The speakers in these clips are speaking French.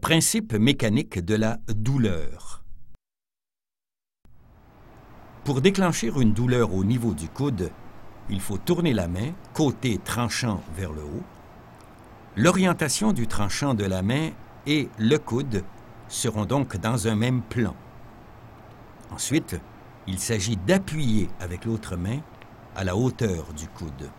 Principe mécanique de la douleur. Pour déclencher une douleur au niveau du coude, il faut tourner la main, côté tranchant vers le haut. L'orientation du tranchant de la main et le coude seront donc dans un même plan. Ensuite, il s'agit d'appuyer avec l'autre main à la hauteur du coude.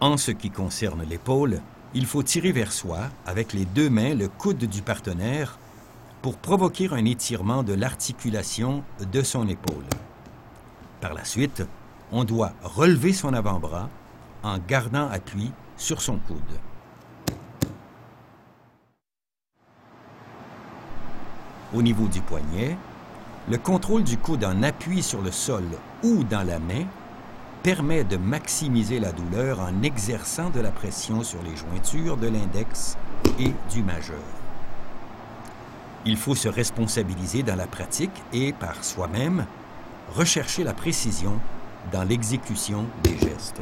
En ce qui concerne l'épaule, il faut tirer vers soi, avec les deux mains, le coude du partenaire pour provoquer un étirement de l'articulation de son épaule. Par la suite, on doit relever son avant-bras en gardant appui sur son coude. Au niveau du poignet, le contrôle du coude en appui sur le sol ou dans la main permet de maximiser la douleur en exerçant de la pression sur les jointures de l'index et du majeur. Il faut se responsabiliser dans la pratique et, par soi-même, rechercher la précision dans l'exécution des gestes.